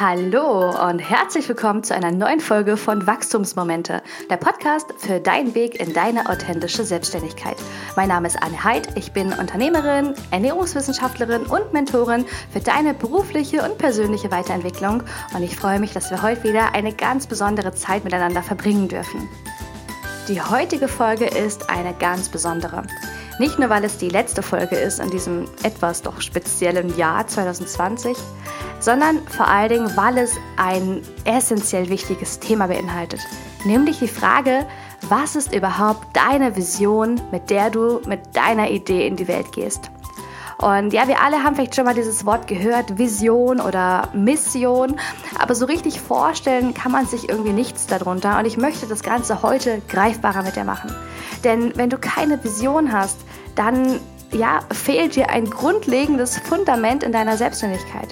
Hallo und herzlich willkommen zu einer neuen Folge von Wachstumsmomente, der Podcast für deinen Weg in deine authentische Selbstständigkeit. Mein Name ist Anne Heid, ich bin Unternehmerin, Ernährungswissenschaftlerin und Mentorin für deine berufliche und persönliche Weiterentwicklung und ich freue mich, dass wir heute wieder eine ganz besondere Zeit miteinander verbringen dürfen. Die heutige Folge ist eine ganz besondere. Nicht nur, weil es die letzte Folge ist in diesem etwas doch speziellen Jahr 2020, sondern vor allen Dingen, weil es ein essentiell wichtiges Thema beinhaltet. Nämlich die Frage, was ist überhaupt deine Vision, mit der du mit deiner Idee in die Welt gehst? Und ja, wir alle haben vielleicht schon mal dieses Wort gehört, Vision oder Mission, aber so richtig vorstellen kann man sich irgendwie nichts darunter. Und ich möchte das Ganze heute greifbarer mit dir machen. Denn wenn du keine Vision hast, dann ja, fehlt dir ein grundlegendes Fundament in deiner Selbstständigkeit.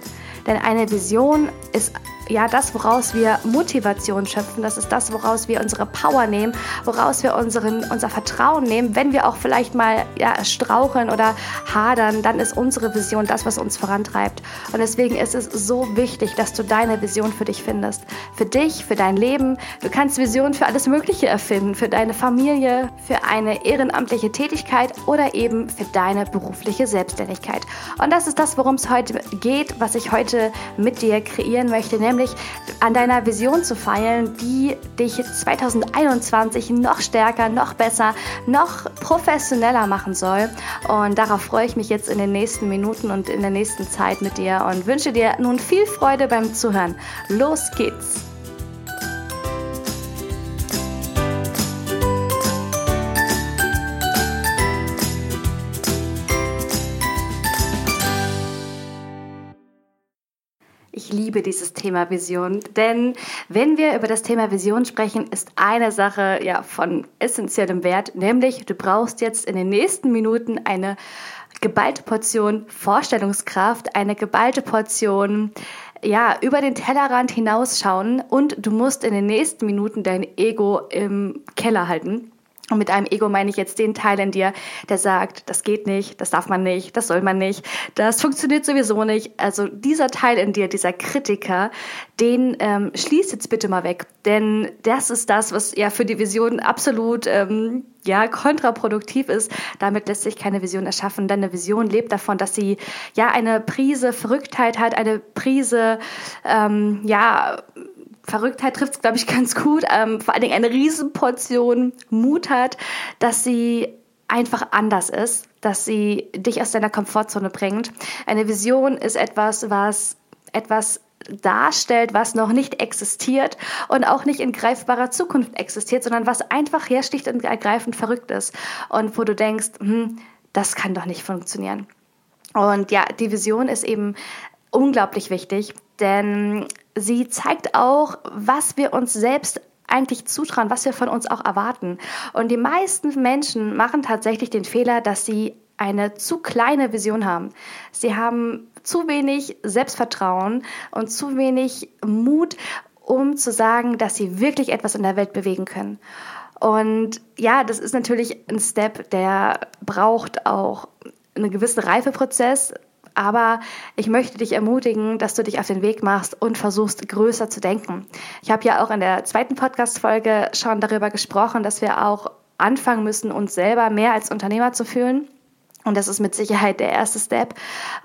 Denn eine Vision ist ja das, woraus wir Motivation schöpfen. Das ist das, woraus wir unsere Power nehmen, woraus wir unseren, unser Vertrauen nehmen. Wenn wir auch vielleicht mal ja, straucheln oder hadern, dann ist unsere Vision das, was uns vorantreibt. Und deswegen ist es so wichtig, dass du deine Vision für dich findest. Für dich, für dein Leben. Du kannst Visionen für alles Mögliche erfinden. Für deine Familie, für eine ehrenamtliche Tätigkeit oder eben für deine berufliche Selbstständigkeit. Und das ist das, worum es heute geht, was ich heute mit dir kreieren möchte, nämlich nämlich an deiner Vision zu feilen, die dich 2021 noch stärker, noch besser, noch professioneller machen soll. Und darauf freue ich mich jetzt in den nächsten Minuten und in der nächsten Zeit mit dir und wünsche dir nun viel Freude beim Zuhören. Los geht's! Ich liebe dieses Thema Vision, denn wenn wir über das Thema Vision sprechen, ist eine Sache ja von essentiellem Wert, nämlich du brauchst jetzt in den nächsten Minuten eine geballte Portion Vorstellungskraft, eine geballte Portion ja, über den Tellerrand hinausschauen und du musst in den nächsten Minuten dein Ego im Keller halten. Und mit einem Ego meine ich jetzt den Teil in dir, der sagt, das geht nicht, das darf man nicht, das soll man nicht, das funktioniert sowieso nicht. Also dieser Teil in dir, dieser Kritiker, den ähm, schließ jetzt bitte mal weg. Denn das ist das, was ja für die Vision absolut ähm, ja, kontraproduktiv ist. Damit lässt sich keine Vision erschaffen. Denn eine Vision lebt davon, dass sie ja eine Prise Verrücktheit hat, eine Prise ähm, ja Verrücktheit trifft es, glaube ich, ganz gut. Ähm, vor allen Dingen eine Riesenportion Mut hat, dass sie einfach anders ist, dass sie dich aus deiner Komfortzone bringt. Eine Vision ist etwas, was etwas darstellt, was noch nicht existiert und auch nicht in greifbarer Zukunft existiert, sondern was einfach her schlicht und ergreifend verrückt ist und wo du denkst, hm, das kann doch nicht funktionieren. Und ja, die Vision ist eben unglaublich wichtig, denn sie zeigt auch, was wir uns selbst eigentlich zutrauen, was wir von uns auch erwarten. Und die meisten Menschen machen tatsächlich den Fehler, dass sie eine zu kleine Vision haben. Sie haben zu wenig Selbstvertrauen und zu wenig Mut, um zu sagen, dass sie wirklich etwas in der Welt bewegen können. Und ja, das ist natürlich ein Step, der braucht auch einen gewissen Reifeprozess, aber ich möchte dich ermutigen, dass du dich auf den Weg machst und versuchst, größer zu denken. Ich habe ja auch in der zweiten Podcast-Folge schon darüber gesprochen, dass wir auch anfangen müssen, uns selber mehr als Unternehmer zu fühlen. Und das ist mit Sicherheit der erste Step.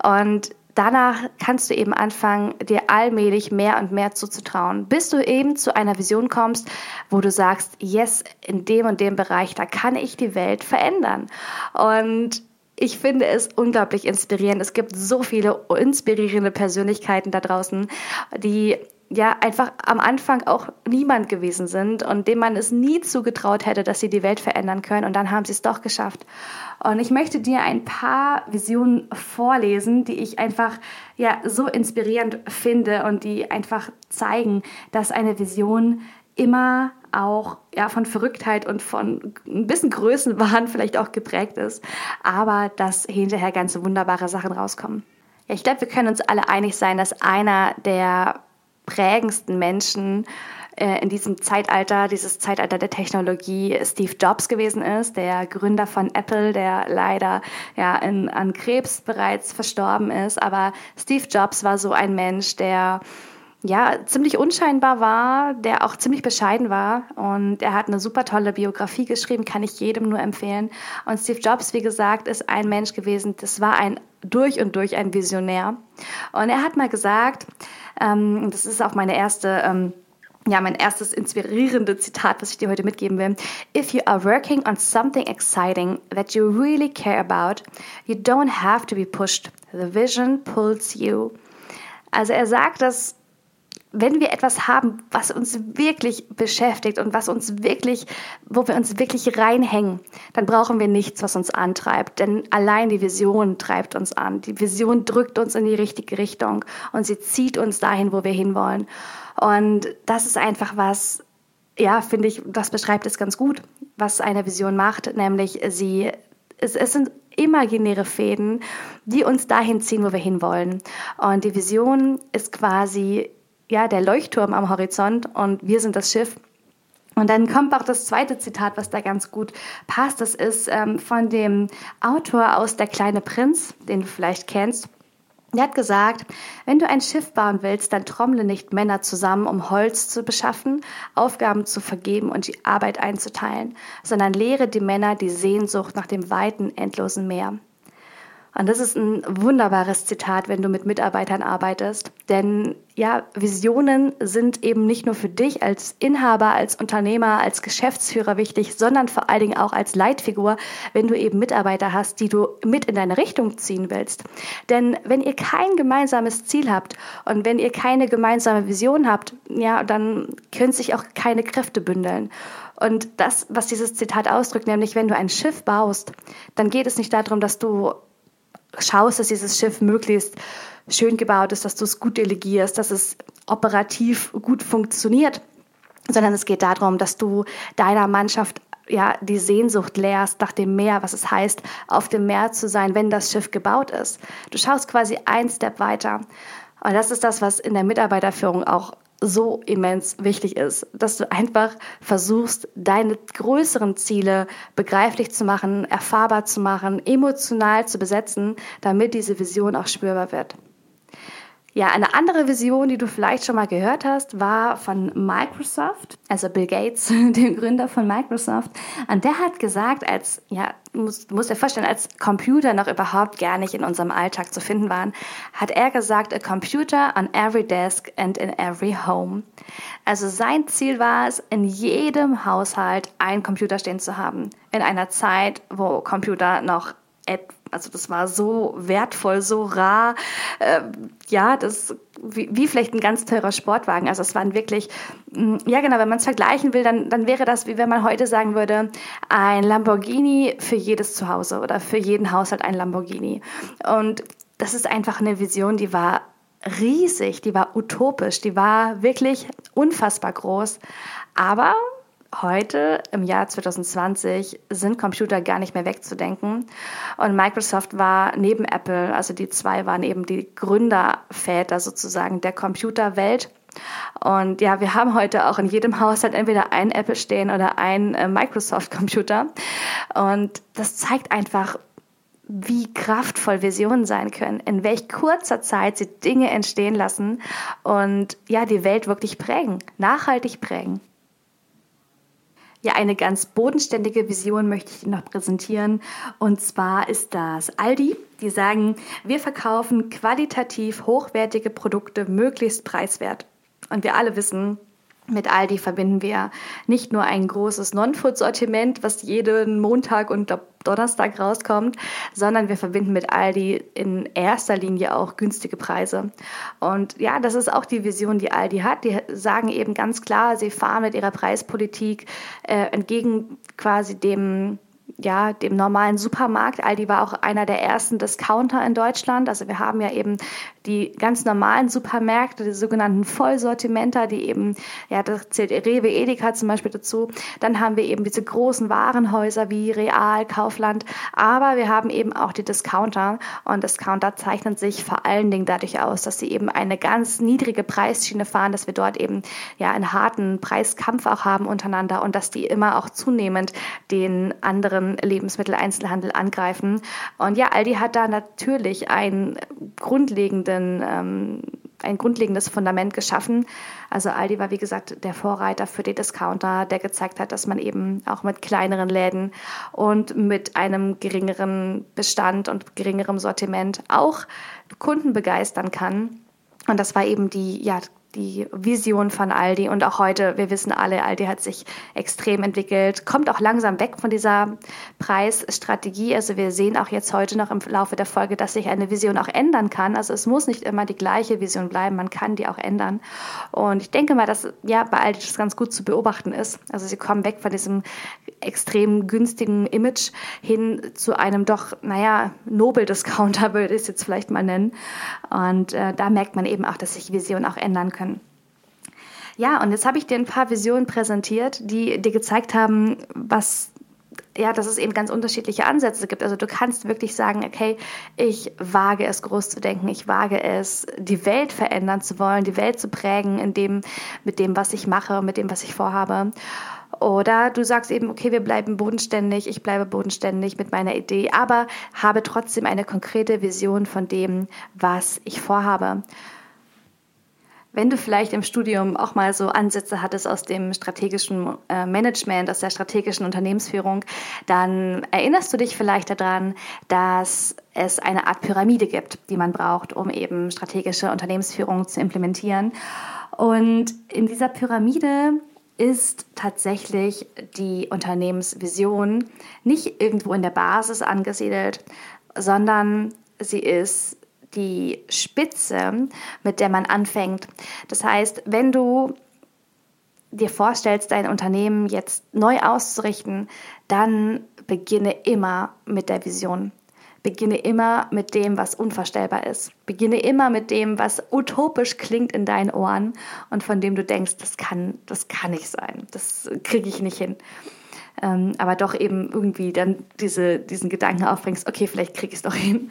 Und danach kannst du eben anfangen, dir allmählich mehr und mehr zuzutrauen, bis du eben zu einer Vision kommst, wo du sagst, yes, in dem und dem Bereich, da kann ich die Welt verändern. Und ich finde es unglaublich inspirierend. Es gibt so viele inspirierende Persönlichkeiten da draußen, die ja einfach am Anfang auch niemand gewesen sind und dem man es nie zugetraut hätte, dass sie die Welt verändern können und dann haben sie es doch geschafft. Und ich möchte dir ein paar Visionen vorlesen, die ich einfach ja so inspirierend finde und die einfach zeigen, dass eine Vision immer auch ja, von Verrücktheit und von ein bisschen Größenwahn vielleicht auch geprägt ist, aber dass hinterher ganz wunderbare Sachen rauskommen. Ja, ich glaube, wir können uns alle einig sein, dass einer der prägendsten Menschen äh, in diesem Zeitalter, dieses Zeitalter der Technologie, Steve Jobs gewesen ist, der Gründer von Apple, der leider ja in, an Krebs bereits verstorben ist. Aber Steve Jobs war so ein Mensch, der ja, ziemlich unscheinbar war, der auch ziemlich bescheiden war. Und er hat eine super tolle Biografie geschrieben, kann ich jedem nur empfehlen. Und Steve Jobs, wie gesagt, ist ein Mensch gewesen, das war ein durch und durch ein Visionär. Und er hat mal gesagt, ähm, das ist auch meine erste, ähm, ja, mein erstes inspirierendes Zitat, was ich dir heute mitgeben will. If you are working on something exciting that you really care about, you don't have to be pushed. The vision pulls you. Also er sagt, dass wenn wir etwas haben, was uns wirklich beschäftigt und was uns wirklich, wo wir uns wirklich reinhängen, dann brauchen wir nichts, was uns antreibt. Denn allein die Vision treibt uns an. Die Vision drückt uns in die richtige Richtung und sie zieht uns dahin, wo wir hinwollen. Und das ist einfach was, ja, finde ich, das beschreibt es ganz gut, was eine Vision macht, nämlich sie, es, es sind imaginäre Fäden, die uns dahin ziehen, wo wir hinwollen. Und die Vision ist quasi ja, der Leuchtturm am Horizont und wir sind das Schiff. Und dann kommt auch das zweite Zitat, was da ganz gut passt. Das ist ähm, von dem Autor aus Der kleine Prinz, den du vielleicht kennst. Der hat gesagt, wenn du ein Schiff bauen willst, dann trommle nicht Männer zusammen, um Holz zu beschaffen, Aufgaben zu vergeben und die Arbeit einzuteilen, sondern lehre die Männer die Sehnsucht nach dem weiten, endlosen Meer. Und das ist ein wunderbares Zitat, wenn du mit Mitarbeitern arbeitest. Denn ja, Visionen sind eben nicht nur für dich als Inhaber, als Unternehmer, als Geschäftsführer wichtig, sondern vor allen Dingen auch als Leitfigur, wenn du eben Mitarbeiter hast, die du mit in deine Richtung ziehen willst. Denn wenn ihr kein gemeinsames Ziel habt und wenn ihr keine gemeinsame Vision habt, ja, dann können sich auch keine Kräfte bündeln. Und das, was dieses Zitat ausdrückt, nämlich wenn du ein Schiff baust, dann geht es nicht darum, dass du schaust, dass dieses Schiff möglichst schön gebaut ist, dass du es gut delegierst, dass es operativ gut funktioniert, sondern es geht darum, dass du deiner Mannschaft ja, die Sehnsucht lehrst nach dem Meer, was es heißt, auf dem Meer zu sein, wenn das Schiff gebaut ist. Du schaust quasi ein Step weiter. Und das ist das, was in der Mitarbeiterführung auch so immens wichtig ist, dass du einfach versuchst, deine größeren Ziele begreiflich zu machen, erfahrbar zu machen, emotional zu besetzen, damit diese Vision auch spürbar wird. Ja, eine andere Vision, die du vielleicht schon mal gehört hast, war von Microsoft, also Bill Gates, dem Gründer von Microsoft. Und der hat gesagt, als, ja, muss, muss dir vorstellen, als Computer noch überhaupt gar nicht in unserem Alltag zu finden waren, hat er gesagt, a computer on every desk and in every home. Also sein Ziel war es, in jedem Haushalt einen Computer stehen zu haben. In einer Zeit, wo Computer noch etwas also das war so wertvoll, so rar, äh, ja, das wie, wie vielleicht ein ganz teurer Sportwagen. Also es waren wirklich, mm, ja genau, wenn man es vergleichen will, dann, dann wäre das, wie wenn man heute sagen würde, ein Lamborghini für jedes Zuhause oder für jeden Haushalt ein Lamborghini. Und das ist einfach eine Vision, die war riesig, die war utopisch, die war wirklich unfassbar groß. Aber heute, im Jahr 2020, sind Computer gar nicht mehr wegzudenken. Und Microsoft war neben Apple, also die zwei waren eben die Gründerväter sozusagen der Computerwelt. Und ja, wir haben heute auch in jedem Haushalt entweder ein Apple stehen oder ein äh, Microsoft-Computer. Und das zeigt einfach, wie kraftvoll Visionen sein können, in welch kurzer Zeit sie Dinge entstehen lassen und ja, die Welt wirklich prägen, nachhaltig prägen. Ja, eine ganz bodenständige Vision möchte ich Ihnen noch präsentieren. Und zwar ist das Aldi. Die sagen, wir verkaufen qualitativ hochwertige Produkte möglichst preiswert. Und wir alle wissen, mit Aldi verbinden wir nicht nur ein großes Non-Food-Sortiment, was jeden Montag und Donnerstag rauskommt, sondern wir verbinden mit Aldi in erster Linie auch günstige Preise. Und ja, das ist auch die Vision, die Aldi hat. Die sagen eben ganz klar, sie fahren mit ihrer Preispolitik äh, entgegen quasi dem ja, dem normalen Supermarkt. Aldi war auch einer der ersten Discounter in Deutschland. Also wir haben ja eben die ganz normalen Supermärkte, die sogenannten Vollsortimenter, die eben, ja, da zählt Rewe, Edeka zum Beispiel dazu. Dann haben wir eben diese großen Warenhäuser wie Real, Kaufland. Aber wir haben eben auch die Discounter. Und Discounter zeichnen sich vor allen Dingen dadurch aus, dass sie eben eine ganz niedrige Preisschiene fahren, dass wir dort eben ja einen harten Preiskampf auch haben untereinander und dass die immer auch zunehmend den anderen Lebensmitteleinzelhandel angreifen. Und ja, Aldi hat da natürlich einen grundlegenden ähm, ein grundlegendes Fundament geschaffen. Also Aldi war, wie gesagt, der Vorreiter für die Discounter, der gezeigt hat, dass man eben auch mit kleineren Läden und mit einem geringeren Bestand und geringerem Sortiment auch Kunden begeistern kann. Und das war eben die, ja, die Vision von Aldi und auch heute, wir wissen alle, Aldi hat sich extrem entwickelt, kommt auch langsam weg von dieser Preisstrategie. Also wir sehen auch jetzt heute noch im Laufe der Folge, dass sich eine Vision auch ändern kann. Also es muss nicht immer die gleiche Vision bleiben, man kann die auch ändern. Und ich denke mal, dass ja bei Aldi das ganz gut zu beobachten ist. Also sie kommen weg von diesem extrem günstigen Image hin zu einem doch, naja, Nobel-Discounter würde ich es jetzt vielleicht mal nennen. Und äh, da merkt man eben auch, dass sich Visionen auch ändern können können. Ja, und jetzt habe ich dir ein paar Visionen präsentiert, die dir gezeigt haben, was ja, dass es eben ganz unterschiedliche Ansätze gibt. Also du kannst wirklich sagen, okay, ich wage es groß zu denken, ich wage es, die Welt verändern zu wollen, die Welt zu prägen, in dem, mit dem, was ich mache, mit dem, was ich vorhabe. Oder du sagst eben, okay, wir bleiben bodenständig, ich bleibe bodenständig mit meiner Idee, aber habe trotzdem eine konkrete Vision von dem, was ich vorhabe. Wenn du vielleicht im Studium auch mal so Ansätze hattest aus dem strategischen äh, Management, aus der strategischen Unternehmensführung, dann erinnerst du dich vielleicht daran, dass es eine Art Pyramide gibt, die man braucht, um eben strategische Unternehmensführung zu implementieren. Und in dieser Pyramide ist tatsächlich die Unternehmensvision nicht irgendwo in der Basis angesiedelt, sondern sie ist die Spitze, mit der man anfängt. Das heißt, wenn du dir vorstellst, dein Unternehmen jetzt neu auszurichten, dann beginne immer mit der Vision. Beginne immer mit dem, was unvorstellbar ist. Beginne immer mit dem, was utopisch klingt in deinen Ohren und von dem du denkst, das kann, das kann nicht sein. Das kriege ich nicht hin. Ähm, aber doch eben irgendwie dann diese, diesen Gedanken aufbringst, okay, vielleicht kriege ich es doch hin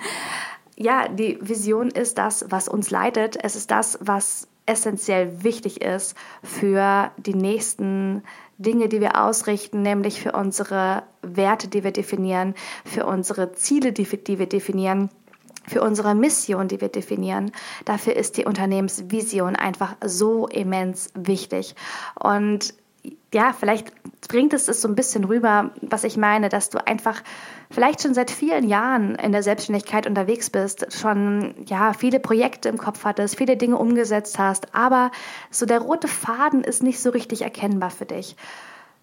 ja, die Vision ist das, was uns leitet. Es ist das, was essentiell wichtig ist für die nächsten Dinge, die wir ausrichten, nämlich für unsere Werte, die wir definieren, für unsere Ziele, die, die wir definieren für unsere Mission, die wir definieren. Dafür ist die Unternehmensvision einfach so immens wichtig. Und ja, vielleicht bringt es es so ein bisschen rüber, was ich meine, dass du einfach vielleicht schon seit vielen Jahren in der Selbstständigkeit unterwegs bist, schon ja viele Projekte im Kopf hattest, viele Dinge umgesetzt hast, aber so der rote Faden ist nicht so richtig erkennbar für dich.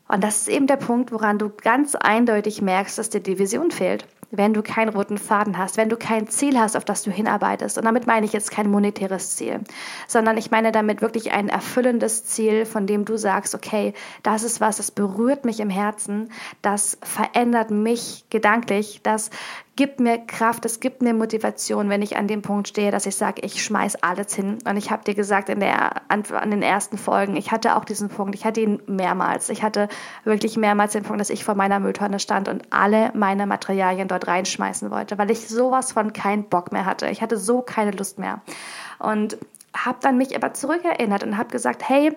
Und das ist eben der Punkt, woran du ganz eindeutig merkst, dass dir die Vision fehlt wenn du keinen roten Faden hast, wenn du kein Ziel hast, auf das du hinarbeitest. Und damit meine ich jetzt kein monetäres Ziel, sondern ich meine damit wirklich ein erfüllendes Ziel, von dem du sagst, okay, das ist was, das berührt mich im Herzen, das verändert mich gedanklich, das gibt mir Kraft, es gibt mir Motivation, wenn ich an dem Punkt stehe, dass ich sage, ich schmeiß alles hin. Und ich habe dir gesagt in der, an, an, den ersten Folgen, ich hatte auch diesen Punkt, ich hatte ihn mehrmals. Ich hatte wirklich mehrmals den Punkt, dass ich vor meiner Mülltonne stand und alle meine Materialien dort reinschmeißen wollte, weil ich sowas von keinen Bock mehr hatte. Ich hatte so keine Lust mehr. Und habe dann mich aber zurückerinnert und habe gesagt, hey,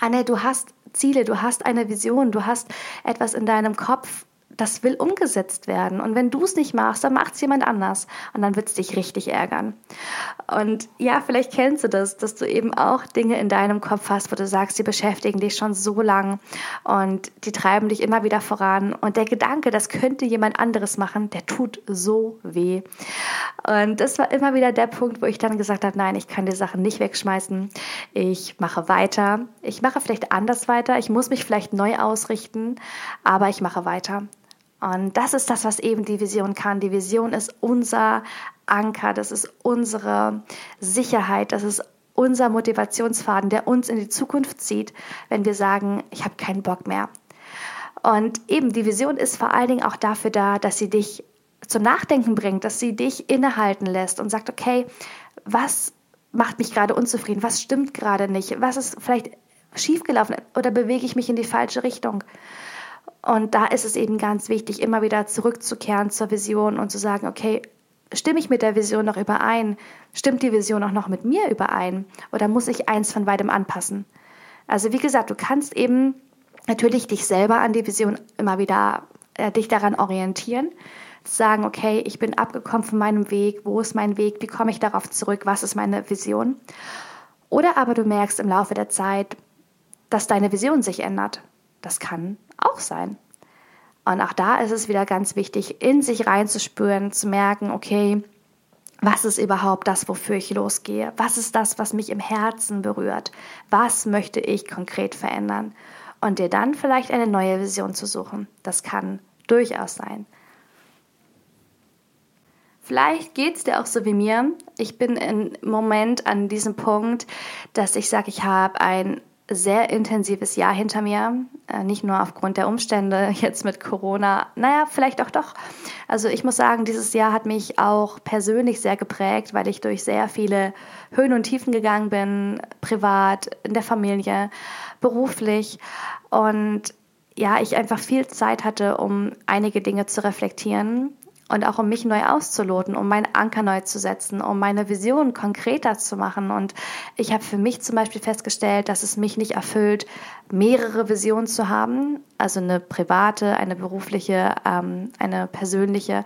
Anne, du hast Ziele, du hast eine Vision, du hast etwas in deinem Kopf, das will umgesetzt werden. Und wenn du es nicht machst, dann macht es jemand anders. Und dann wird es dich richtig ärgern. Und ja, vielleicht kennst du das, dass du eben auch Dinge in deinem Kopf hast, wo du sagst, die beschäftigen dich schon so lang und die treiben dich immer wieder voran. Und der Gedanke, das könnte jemand anderes machen, der tut so weh. Und das war immer wieder der Punkt, wo ich dann gesagt habe, nein, ich kann die Sachen nicht wegschmeißen. Ich mache weiter. Ich mache vielleicht anders weiter. Ich muss mich vielleicht neu ausrichten, aber ich mache weiter. Und das ist das, was eben die Vision kann. Die Vision ist unser Anker, das ist unsere Sicherheit, das ist unser Motivationsfaden, der uns in die Zukunft zieht, wenn wir sagen, ich habe keinen Bock mehr. Und eben die Vision ist vor allen Dingen auch dafür da, dass sie dich zum Nachdenken bringt, dass sie dich innehalten lässt und sagt, okay, was macht mich gerade unzufrieden? Was stimmt gerade nicht? Was ist vielleicht schiefgelaufen oder bewege ich mich in die falsche Richtung? Und da ist es eben ganz wichtig, immer wieder zurückzukehren zur Vision und zu sagen, okay, stimme ich mit der Vision noch überein? Stimmt die Vision auch noch mit mir überein? Oder muss ich eins von beidem anpassen? Also wie gesagt, du kannst eben natürlich dich selber an die Vision immer wieder äh, dich daran orientieren. zu sagen, okay, ich bin abgekommen von meinem Weg, wo ist mein Weg, wie komme ich darauf zurück, was ist meine Vision. Oder aber du merkst im Laufe der Zeit, dass deine Vision sich ändert. Das kann auch sein. Und auch da ist es wieder ganz wichtig, in sich reinzuspüren, zu merken, okay, was ist überhaupt das, wofür ich losgehe? Was ist das, was mich im Herzen berührt? Was möchte ich konkret verändern? Und dir dann vielleicht eine neue Vision zu suchen. Das kann durchaus sein. Vielleicht geht es dir auch so wie mir. Ich bin im Moment an diesem Punkt, dass ich sage, ich habe ein sehr intensives Jahr hinter mir. Äh, nicht nur aufgrund der Umstände jetzt mit Corona. Naja, vielleicht auch doch. Also ich muss sagen, dieses Jahr hat mich auch persönlich sehr geprägt, weil ich durch sehr viele Höhen und Tiefen gegangen bin, privat, in der Familie, beruflich. Und ja, ich einfach viel Zeit hatte, um einige Dinge zu reflektieren und auch um mich neu auszuloten, um meinen Anker neu zu setzen, um meine Vision konkreter zu machen. Und ich habe für mich zum Beispiel festgestellt, dass es mich nicht erfüllt, mehrere Visionen zu haben, also eine private, eine berufliche, ähm, eine persönliche,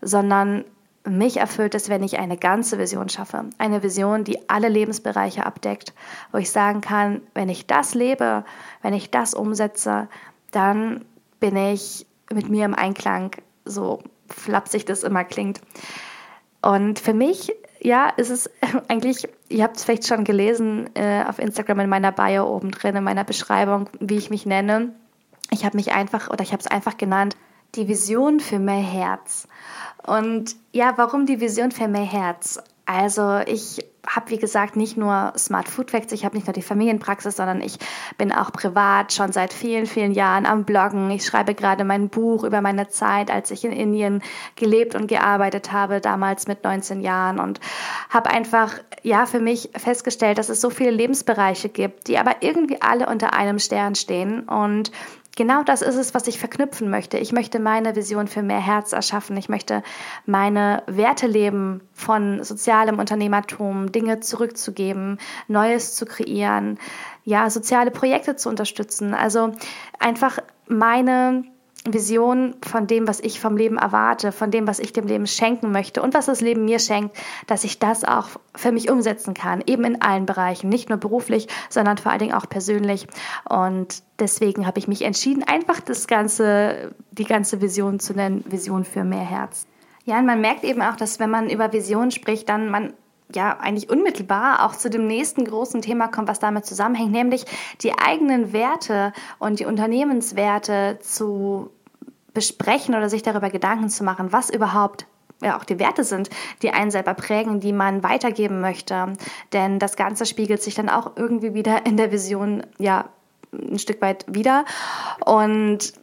sondern mich erfüllt es, wenn ich eine ganze Vision schaffe. Eine Vision, die alle Lebensbereiche abdeckt, wo ich sagen kann, wenn ich das lebe, wenn ich das umsetze, dann bin ich mit mir im Einklang, so flapsig das immer klingt. Und für mich, ja, ist es eigentlich, ihr habt es vielleicht schon gelesen äh, auf Instagram in meiner Bio oben drin, in meiner Beschreibung, wie ich mich nenne. Ich habe mich einfach, oder ich habe es einfach genannt, die Vision für mehr Herz. Und ja, warum die Vision für mehr Herz? Also ich habe, wie gesagt, nicht nur Smart Food Facts, ich habe nicht nur die Familienpraxis, sondern ich bin auch privat schon seit vielen, vielen Jahren am Bloggen. Ich schreibe gerade mein Buch über meine Zeit, als ich in Indien gelebt und gearbeitet habe, damals mit 19 Jahren und habe einfach, ja, für mich festgestellt, dass es so viele Lebensbereiche gibt, die aber irgendwie alle unter einem Stern stehen und genau das ist es, was ich verknüpfen möchte. Ich möchte meine Vision für mehr Herz erschaffen. Ich möchte meine Werte leben von sozialem Unternehmertum, Dinge zurückzugeben, Neues zu kreieren, ja, soziale Projekte zu unterstützen. Also einfach meine Vision von dem, was ich vom Leben erwarte, von dem, was ich dem Leben schenken möchte und was das Leben mir schenkt, dass ich das auch für mich umsetzen kann, eben in allen Bereichen, nicht nur beruflich, sondern vor allen Dingen auch persönlich. Und deswegen habe ich mich entschieden, einfach das ganze, die ganze Vision zu nennen, Vision für mehr Herz. Ja, und man merkt eben auch, dass wenn man über Vision spricht, dann man ja eigentlich unmittelbar auch zu dem nächsten großen Thema kommt, was damit zusammenhängt, nämlich die eigenen Werte und die Unternehmenswerte zu besprechen oder sich darüber Gedanken zu machen, was überhaupt ja auch die Werte sind, die einen selber prägen, die man weitergeben möchte. Denn das Ganze spiegelt sich dann auch irgendwie wieder in der Vision ja ein Stück weit wieder. Und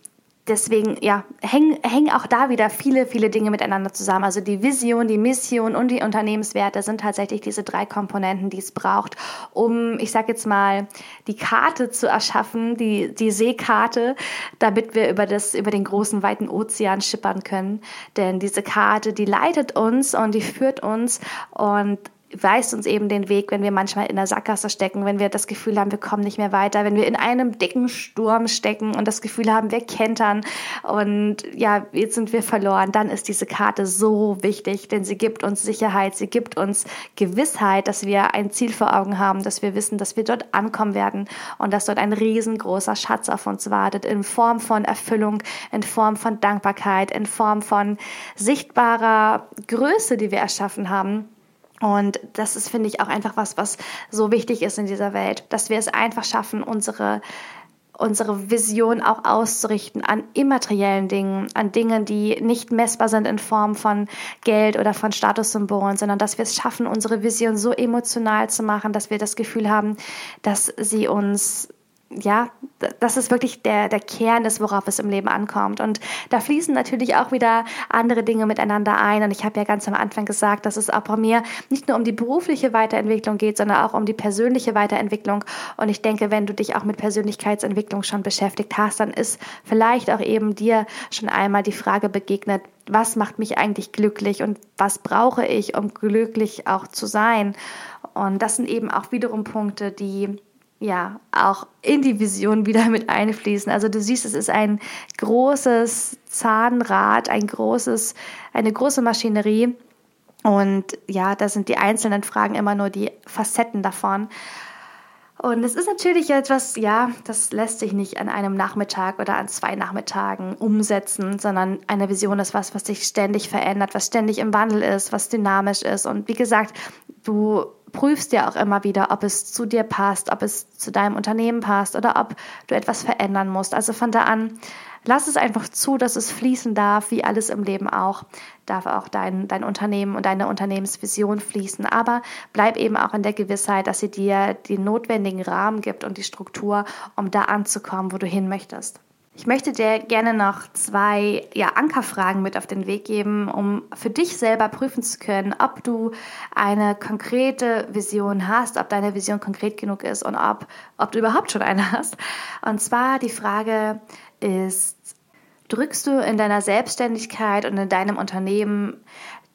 deswegen, ja, hängen, hängen auch da wieder viele, viele Dinge miteinander zusammen. Also die Vision, die Mission und die Unternehmenswerte sind tatsächlich diese drei Komponenten, die es braucht, um, ich sage jetzt mal, die Karte zu erschaffen, die, die Seekarte, damit wir über, das, über den großen, weiten Ozean schippern können. Denn diese Karte, die leitet uns und die führt uns und weist uns eben den Weg, wenn wir manchmal in der Sackgasse stecken, wenn wir das Gefühl haben, wir kommen nicht mehr weiter, wenn wir in einem dicken Sturm stecken und das Gefühl haben, wir kentern und ja, jetzt sind wir verloren, dann ist diese Karte so wichtig, denn sie gibt uns Sicherheit, sie gibt uns Gewissheit, dass wir ein Ziel vor Augen haben, dass wir wissen, dass wir dort ankommen werden und dass dort ein riesengroßer Schatz auf uns wartet in Form von Erfüllung, in Form von Dankbarkeit, in Form von sichtbarer Größe, die wir erschaffen haben und das ist, finde ich, auch einfach was, was so wichtig ist in dieser Welt, dass wir es einfach schaffen, unsere unsere Vision auch auszurichten an immateriellen Dingen, an Dingen, die nicht messbar sind in Form von Geld oder von Statussymbolen, sondern dass wir es schaffen, unsere Vision so emotional zu machen, dass wir das Gefühl haben, dass sie uns ja, das ist wirklich der, der Kern ist, worauf es im Leben ankommt. Und da fließen natürlich auch wieder andere Dinge miteinander ein. Und ich habe ja ganz am Anfang gesagt, dass es auch bei mir nicht nur um die berufliche Weiterentwicklung geht, sondern auch um die persönliche Weiterentwicklung. Und ich denke, wenn du dich auch mit Persönlichkeitsentwicklung schon beschäftigt hast, dann ist vielleicht auch eben dir schon einmal die Frage begegnet, was macht mich eigentlich glücklich und was brauche ich, um glücklich auch zu sein? Und das sind eben auch wiederum Punkte, die ja auch in die Vision wieder mit einfließen. Also du siehst, es ist ein großes Zahnrad, ein großes, eine große Maschinerie. Und ja, da sind die einzelnen Fragen immer nur die Facetten davon. Und es ist natürlich etwas, ja, das lässt sich nicht an einem Nachmittag oder an zwei Nachmittagen umsetzen, sondern eine Vision ist was, was sich ständig verändert, was ständig im Wandel ist, was dynamisch ist. Und wie gesagt, du prüfst ja auch immer wieder, ob es zu dir passt, ob es zu deinem Unternehmen passt oder ob du etwas verändern musst. Also von da an Lass es einfach zu, dass es fließen darf, wie alles im Leben auch. Darf auch dein, dein Unternehmen und deine Unternehmensvision fließen. Aber bleib eben auch in der Gewissheit, dass sie dir den notwendigen Rahmen gibt und die Struktur, um da anzukommen, wo du hin möchtest. Ich möchte dir gerne noch zwei ja, Ankerfragen mit auf den Weg geben, um für dich selber prüfen zu können, ob du eine konkrete Vision hast, ob deine Vision konkret genug ist und ob, ob du überhaupt schon eine hast. Und zwar die Frage, ist, drückst du in deiner Selbstständigkeit und in deinem Unternehmen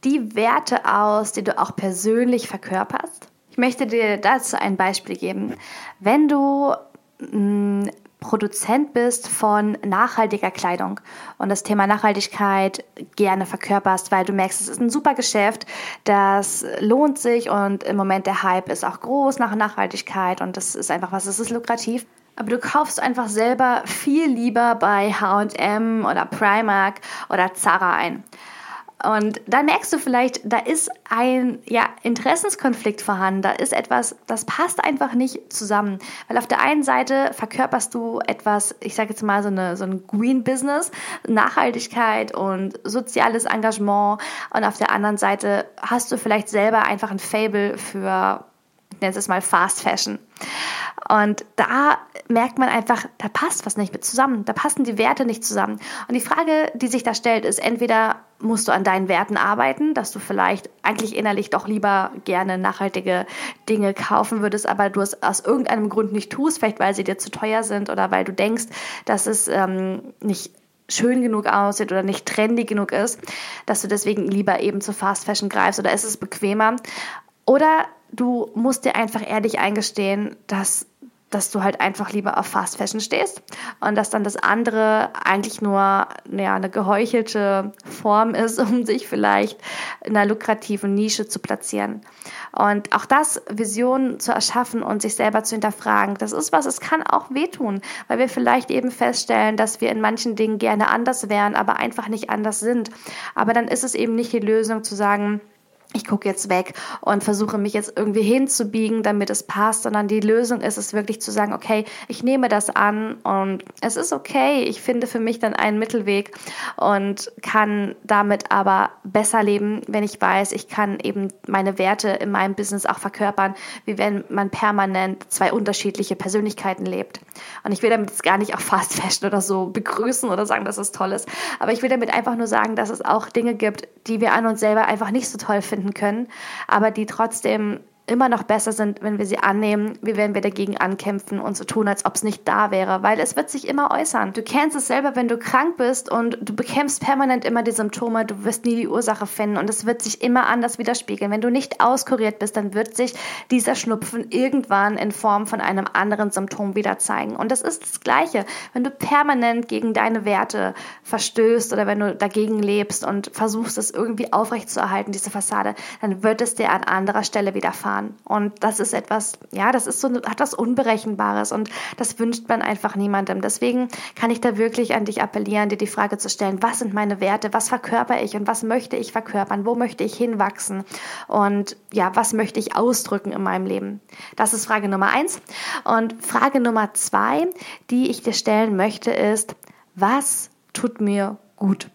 die Werte aus, die du auch persönlich verkörperst? Ich möchte dir dazu ein Beispiel geben. Wenn du mh, mm, Produzent bist von nachhaltiger Kleidung und das Thema Nachhaltigkeit gerne verkörperst, weil du merkst, es ist ein super Geschäft, das lohnt sich und im Moment der Hype ist auch groß nach Nachhaltigkeit und das ist einfach was, das ist lukrativ aber du kaufst einfach selber viel lieber bei HM oder Primark oder Zara ein. Und da merkst du vielleicht, da ist ein ja, Interessenskonflikt vorhanden, da ist etwas, das passt einfach nicht zusammen. Weil auf der einen Seite verkörperst du etwas, ich sage jetzt mal so, eine, so ein Green Business, Nachhaltigkeit und soziales Engagement. Und auf der anderen Seite hast du vielleicht selber einfach ein Fable für, nenne es mal Fast Fashion. Und da merkt man einfach, da passt was nicht mit zusammen. Da passen die Werte nicht zusammen. Und die Frage, die sich da stellt, ist entweder musst du an deinen Werten arbeiten, dass du vielleicht eigentlich innerlich doch lieber gerne nachhaltige Dinge kaufen würdest, aber du es aus irgendeinem Grund nicht tust, vielleicht weil sie dir zu teuer sind oder weil du denkst, dass es ähm, nicht schön genug aussieht oder nicht trendy genug ist, dass du deswegen lieber eben zu Fast Fashion greifst oder ist es bequemer. Oder du musst dir einfach ehrlich eingestehen, dass dass du halt einfach lieber auf Fast Fashion stehst und dass dann das andere eigentlich nur ja, eine geheuchelte Form ist, um sich vielleicht in einer lukrativen Nische zu platzieren. Und auch das, Visionen zu erschaffen und sich selber zu hinterfragen, das ist was, es kann auch wehtun, weil wir vielleicht eben feststellen, dass wir in manchen Dingen gerne anders wären, aber einfach nicht anders sind. Aber dann ist es eben nicht die Lösung zu sagen, ich gucke jetzt weg und versuche mich jetzt irgendwie hinzubiegen, damit es passt, sondern die Lösung ist es wirklich zu sagen, okay, ich nehme das an und es ist okay, ich finde für mich dann einen Mittelweg und kann damit aber besser leben, wenn ich weiß, ich kann eben meine Werte in meinem Business auch verkörpern, wie wenn man permanent zwei unterschiedliche Persönlichkeiten lebt. Und ich will damit jetzt gar nicht auch Fast Fashion oder so begrüßen oder sagen, dass es toll ist, aber ich will damit einfach nur sagen, dass es auch Dinge gibt, die wir an uns selber einfach nicht so toll finden finden können, aber die trotzdem immer noch besser sind, wenn wir sie annehmen, wie wenn wir dagegen ankämpfen und so tun, als ob es nicht da wäre, weil es wird sich immer äußern. Du kennst es selber, wenn du krank bist und du bekämpfst permanent immer die Symptome, du wirst nie die Ursache finden und es wird sich immer anders widerspiegeln. Wenn du nicht auskuriert bist, dann wird sich dieser Schnupfen irgendwann in Form von einem anderen Symptom wieder zeigen. Und das ist das Gleiche, wenn du permanent gegen deine Werte verstößt oder wenn du dagegen lebst und versuchst, es irgendwie aufrechtzuerhalten, diese Fassade, dann wird es dir an anderer Stelle widerfahren fahren. Und das ist etwas, ja, das ist so, hat was Unberechenbares und das wünscht man einfach niemandem. Deswegen kann ich da wirklich an dich appellieren, dir die Frage zu stellen, was sind meine Werte, was verkörper ich und was möchte ich verkörpern, wo möchte ich hinwachsen und ja, was möchte ich ausdrücken in meinem Leben. Das ist Frage Nummer eins. Und Frage Nummer zwei, die ich dir stellen möchte, ist, was tut mir gut?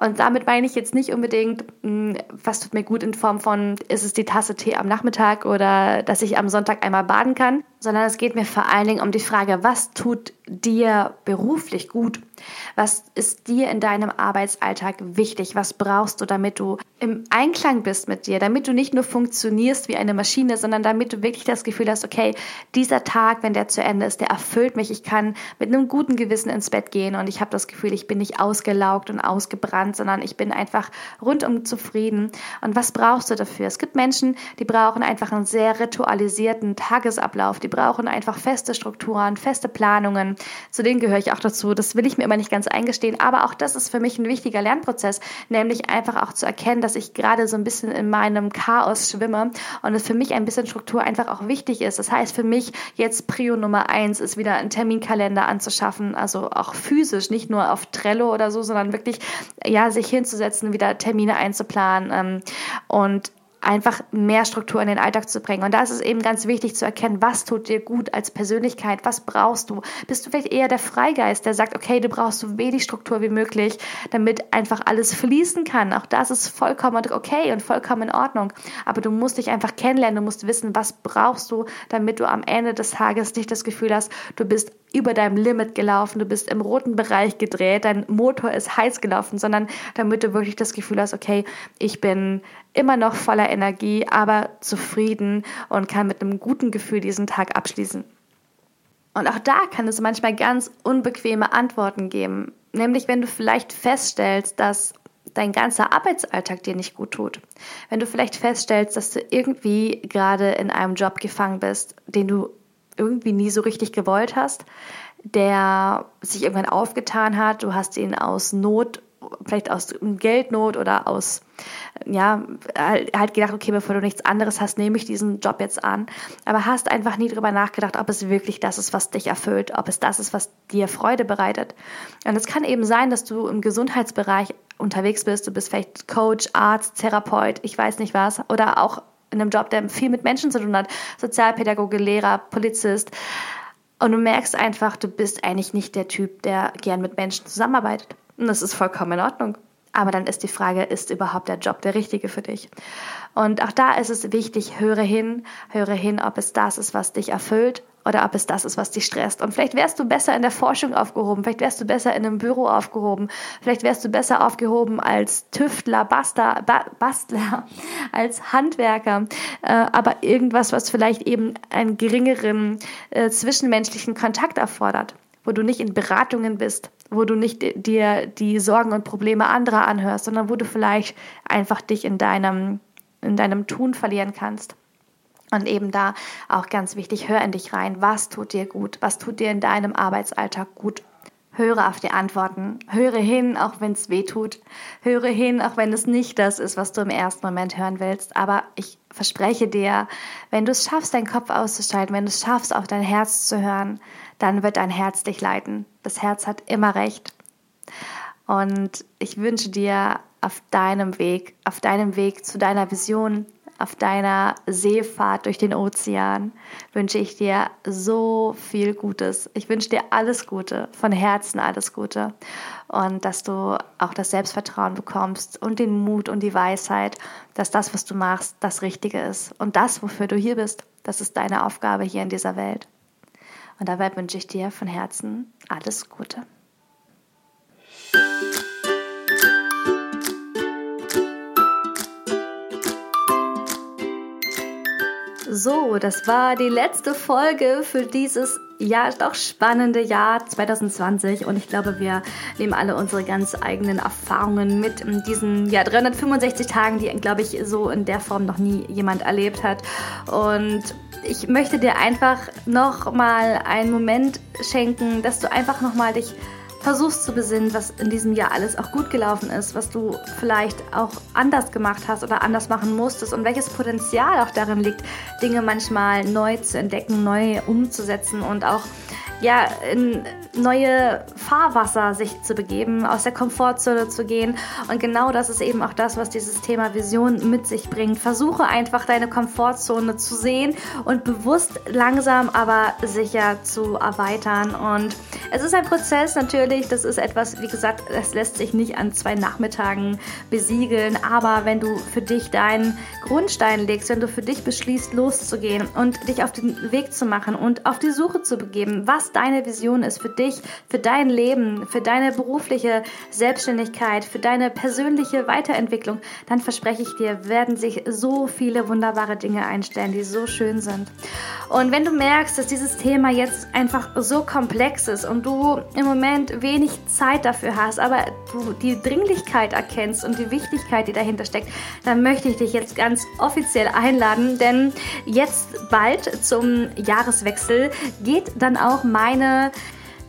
Und damit meine ich jetzt nicht unbedingt, hm, was tut mir gut in Form von, ist es die Tasse Tee am Nachmittag oder dass ich am Sonntag einmal baden kann, sondern es geht mir vor allen Dingen um die Frage, was tut dir beruflich gut? Was ist dir in deinem Arbeitsalltag wichtig? Was brauchst du, damit du im Einklang bist mit dir, damit du nicht nur funktionierst wie eine Maschine, sondern damit du wirklich das Gefühl hast, okay, dieser Tag, wenn der zu Ende ist, der erfüllt mich. Ich kann mit einem guten Gewissen ins Bett gehen und ich habe das Gefühl, ich bin nicht ausgelaugt und ausgebrannt, sondern ich bin einfach rundum zufrieden. Und was brauchst du dafür? Es gibt Menschen, die brauchen einfach einen sehr ritualisierten Tagesablauf, die brauchen einfach feste Strukturen, feste Planungen. Zu denen gehöre ich auch dazu. Das will ich mir immer nicht ganz eingestehen. Aber auch das ist für mich ein wichtiger Lernprozess, nämlich einfach auch zu erkennen, dass ich gerade so ein bisschen in meinem Chaos schwimme und es für mich ein bisschen Struktur einfach auch wichtig ist. Das heißt für mich jetzt Prio Nummer eins ist wieder ein Terminkalender anzuschaffen, also auch physisch, nicht nur auf Trello oder so, sondern wirklich ja sich hinzusetzen, wieder Termine einzuplanen ähm, und einfach mehr Struktur in den Alltag zu bringen. Und da ist es eben ganz wichtig zu erkennen, was tut dir gut als Persönlichkeit, was brauchst du. Bist du vielleicht eher der Freigeist, der sagt, okay, du brauchst so wenig Struktur wie möglich, damit einfach alles fließen kann. Auch das ist vollkommen okay und vollkommen in Ordnung. Aber du musst dich einfach kennenlernen, du musst wissen, was brauchst du, damit du am Ende des Tages nicht das Gefühl hast, du bist über deinem Limit gelaufen, du bist im roten Bereich gedreht, dein Motor ist heiß gelaufen, sondern damit du wirklich das Gefühl hast, okay, ich bin immer noch voller Energie, aber zufrieden und kann mit einem guten Gefühl diesen Tag abschließen. Und auch da kann es manchmal ganz unbequeme Antworten geben. Nämlich, wenn du vielleicht feststellst, dass dein ganzer Arbeitsalltag dir nicht gut tut. Wenn du vielleicht feststellst, dass du irgendwie gerade in einem Job gefangen bist, den du irgendwie nie so richtig gewollt hast, der sich irgendwann aufgetan hat, du hast ihn aus Not vielleicht aus Geldnot oder aus, ja, halt gedacht, okay, bevor du nichts anderes hast, nehme ich diesen Job jetzt an. Aber hast einfach nie darüber nachgedacht, ob es wirklich das ist, was dich erfüllt, ob es das ist, was dir Freude bereitet. Und es kann eben sein, dass du im Gesundheitsbereich unterwegs bist, du bist vielleicht Coach, Arzt, Therapeut, ich weiß nicht was, oder auch in einem Job, der viel mit Menschen zu tun hat, Sozialpädagoge, Lehrer, Polizist. Und du merkst einfach, du bist eigentlich nicht der Typ, der gern mit Menschen zusammenarbeitet. Und das ist vollkommen in Ordnung. Aber dann ist die Frage, ist überhaupt der Job der richtige für dich? Und auch da ist es wichtig, höre hin, höre hin, ob es das ist, was dich erfüllt oder ob es das ist, was dich stresst. Und vielleicht wärst du besser in der Forschung aufgehoben, vielleicht wärst du besser in einem Büro aufgehoben, vielleicht wärst du besser aufgehoben als Tüftler, Bastler, ba Bastler, als Handwerker, äh, aber irgendwas, was vielleicht eben einen geringeren äh, zwischenmenschlichen Kontakt erfordert wo du nicht in Beratungen bist, wo du nicht dir die Sorgen und Probleme anderer anhörst, sondern wo du vielleicht einfach dich in deinem, in deinem Tun verlieren kannst. Und eben da auch ganz wichtig, hör in dich rein. Was tut dir gut? Was tut dir in deinem Arbeitsalltag gut? Höre auf die Antworten. Höre hin, auch wenn es weh tut. Höre hin, auch wenn es nicht das ist, was du im ersten Moment hören willst. Aber ich verspreche dir, wenn du es schaffst, deinen Kopf auszuschalten, wenn du es schaffst, auf dein Herz zu hören, dann wird dein Herz dich leiten. Das Herz hat immer recht. Und ich wünsche dir auf deinem Weg, auf deinem Weg zu deiner Vision, auf deiner Seefahrt durch den Ozean wünsche ich dir so viel Gutes. Ich wünsche dir alles Gute, von Herzen alles Gute. Und dass du auch das Selbstvertrauen bekommst und den Mut und die Weisheit, dass das, was du machst, das Richtige ist. Und das, wofür du hier bist, das ist deine Aufgabe hier in dieser Welt. Und dabei wünsche ich dir von Herzen alles Gute. So, das war die letzte Folge für dieses ja doch spannende Jahr 2020 und ich glaube, wir nehmen alle unsere ganz eigenen Erfahrungen mit in diesen ja 365 Tagen, die glaube ich so in der Form noch nie jemand erlebt hat. Und ich möchte dir einfach noch mal einen Moment schenken, dass du einfach noch mal dich versuchst zu besinnen, was in diesem Jahr alles auch gut gelaufen ist, was du vielleicht auch anders gemacht hast oder anders machen musstest und welches Potenzial auch darin liegt, Dinge manchmal neu zu entdecken, neu umzusetzen und auch ja, in neue Fahrwasser sich zu begeben, aus der Komfortzone zu gehen. Und genau das ist eben auch das, was dieses Thema Vision mit sich bringt. Versuche einfach deine Komfortzone zu sehen und bewusst langsam, aber sicher zu erweitern. Und es ist ein Prozess natürlich, das ist etwas, wie gesagt, das lässt sich nicht an zwei Nachmittagen besiegeln. Aber wenn du für dich deinen Grundstein legst, wenn du für dich beschließt, loszugehen und dich auf den Weg zu machen und auf die Suche zu begeben, was deine Vision ist für dich, dich, für dein Leben, für deine berufliche Selbstständigkeit, für deine persönliche Weiterentwicklung, dann verspreche ich dir, werden sich so viele wunderbare Dinge einstellen, die so schön sind. Und wenn du merkst, dass dieses Thema jetzt einfach so komplex ist und du im Moment wenig Zeit dafür hast, aber du die Dringlichkeit erkennst und die Wichtigkeit, die dahinter steckt, dann möchte ich dich jetzt ganz offiziell einladen, denn jetzt bald zum Jahreswechsel geht dann auch meine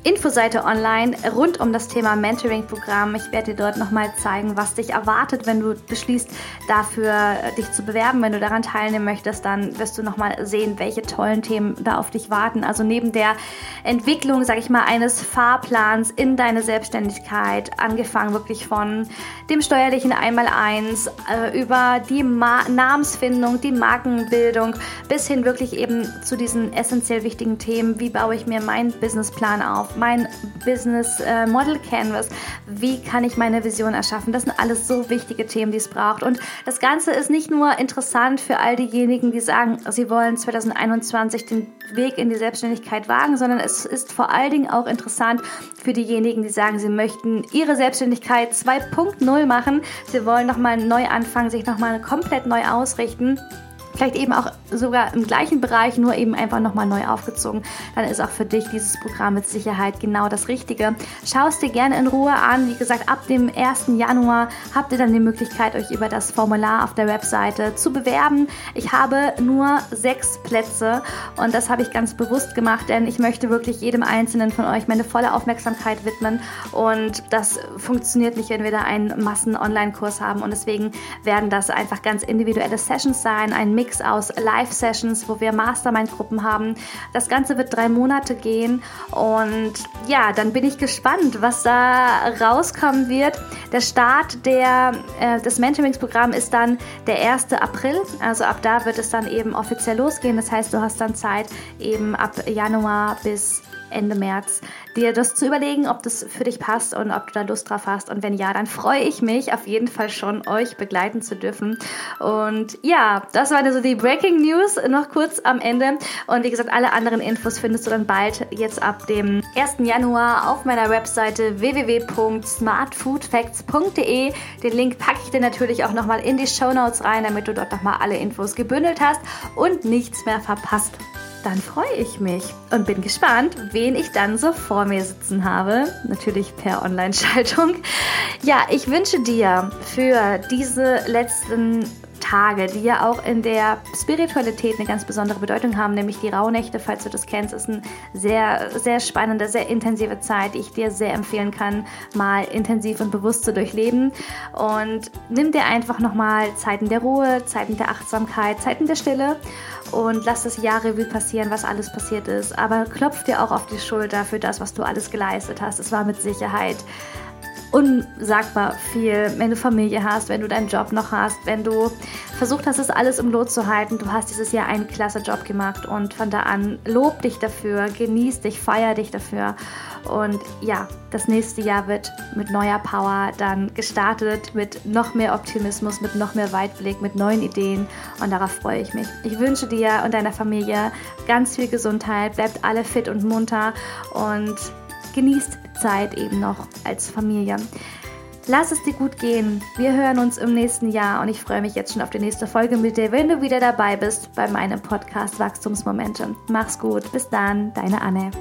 Infoseite online rund um das Thema Mentoring-Programm. Ich werde dir dort nochmal zeigen, was dich erwartet, wenn du beschließt, dafür äh, dich zu bewerben. Wenn du daran teilnehmen möchtest, dann wirst du nochmal sehen, welche tollen Themen da auf dich warten. Also neben der Entwicklung, sage ich mal, eines Fahrplans in deine Selbstständigkeit, angefangen wirklich von dem steuerlichen Einmaleins äh, über die Ma Namensfindung, die Markenbildung bis hin wirklich eben zu diesen essentiell wichtigen Themen, wie baue ich mir meinen Businessplan auf, mein Business äh, Model Canvas, wie kann ich meine Vision erschaffen. Das sind alles so wichtige Themen, die es braucht. Und das Ganze ist nicht nur interessant für all diejenigen, die sagen, sie wollen 2021 den Weg in die Selbstständigkeit wagen, sondern es ist vor allen Dingen auch interessant für diejenigen, die sagen, sie möchten ihre Selbstständigkeit 2.0 machen. Sie wollen nochmal neu anfangen, sich nochmal komplett neu ausrichten vielleicht eben auch sogar im gleichen Bereich, nur eben einfach nochmal neu aufgezogen, dann ist auch für dich dieses Programm mit Sicherheit genau das Richtige. Schau es dir gerne in Ruhe an. Wie gesagt, ab dem 1. Januar habt ihr dann die Möglichkeit, euch über das Formular auf der Webseite zu bewerben. Ich habe nur sechs Plätze und das habe ich ganz bewusst gemacht, denn ich möchte wirklich jedem Einzelnen von euch meine volle Aufmerksamkeit widmen und das funktioniert nicht, wenn wir da einen Massen-Online-Kurs haben und deswegen werden das einfach ganz individuelle Sessions sein, ein Mix aus Live-Sessions, wo wir Mastermind-Gruppen haben. Das Ganze wird drei Monate gehen und ja, dann bin ich gespannt, was da rauskommen wird. Der Start der, äh, des Mentorings-Programms ist dann der 1. April, also ab da wird es dann eben offiziell losgehen. Das heißt, du hast dann Zeit eben ab Januar bis Ende März, dir das zu überlegen, ob das für dich passt und ob du da Lust drauf hast. Und wenn ja, dann freue ich mich auf jeden Fall schon, euch begleiten zu dürfen. Und ja, das war also die Breaking News noch kurz am Ende. Und wie gesagt, alle anderen Infos findest du dann bald jetzt ab dem 1. Januar auf meiner Webseite www.smartfoodfacts.de. Den Link packe ich dir natürlich auch nochmal in die Show Notes rein, damit du dort nochmal alle Infos gebündelt hast und nichts mehr verpasst dann freue ich mich und bin gespannt, wen ich dann so vor mir sitzen habe. Natürlich per Online-Schaltung. Ja, ich wünsche dir für diese letzten Tage, die ja auch in der Spiritualität eine ganz besondere Bedeutung haben, nämlich die Rauhnächte, falls du das kennst, ist eine sehr, sehr spannende, sehr intensive Zeit, die ich dir sehr empfehlen kann, mal intensiv und bewusst zu durchleben. Und nimm dir einfach nochmal Zeiten der Ruhe, Zeiten der Achtsamkeit, Zeiten der Stille und lass das Jahr Revue passieren, was alles passiert ist. Aber klopf dir auch auf die Schulter für das, was du alles geleistet hast. Es war mit Sicherheit unsagbar viel, wenn du Familie hast, wenn du deinen Job noch hast, wenn du versucht hast, das alles im Lot zu halten. Du hast dieses Jahr einen klasse Job gemacht und von da an lob dich dafür, genieß dich, feier dich dafür. Und ja, das nächste Jahr wird mit neuer Power dann gestartet, mit noch mehr Optimismus, mit noch mehr Weitblick, mit neuen Ideen und darauf freue ich mich. Ich wünsche dir und deiner Familie ganz viel Gesundheit, bleibt alle fit und munter und genießt Zeit eben noch als Familie. Lass es dir gut gehen. Wir hören uns im nächsten Jahr und ich freue mich jetzt schon auf die nächste Folge mit dir, wenn du wieder dabei bist bei meinem Podcast Wachstumsmomente. Mach's gut. Bis dann, deine Anne.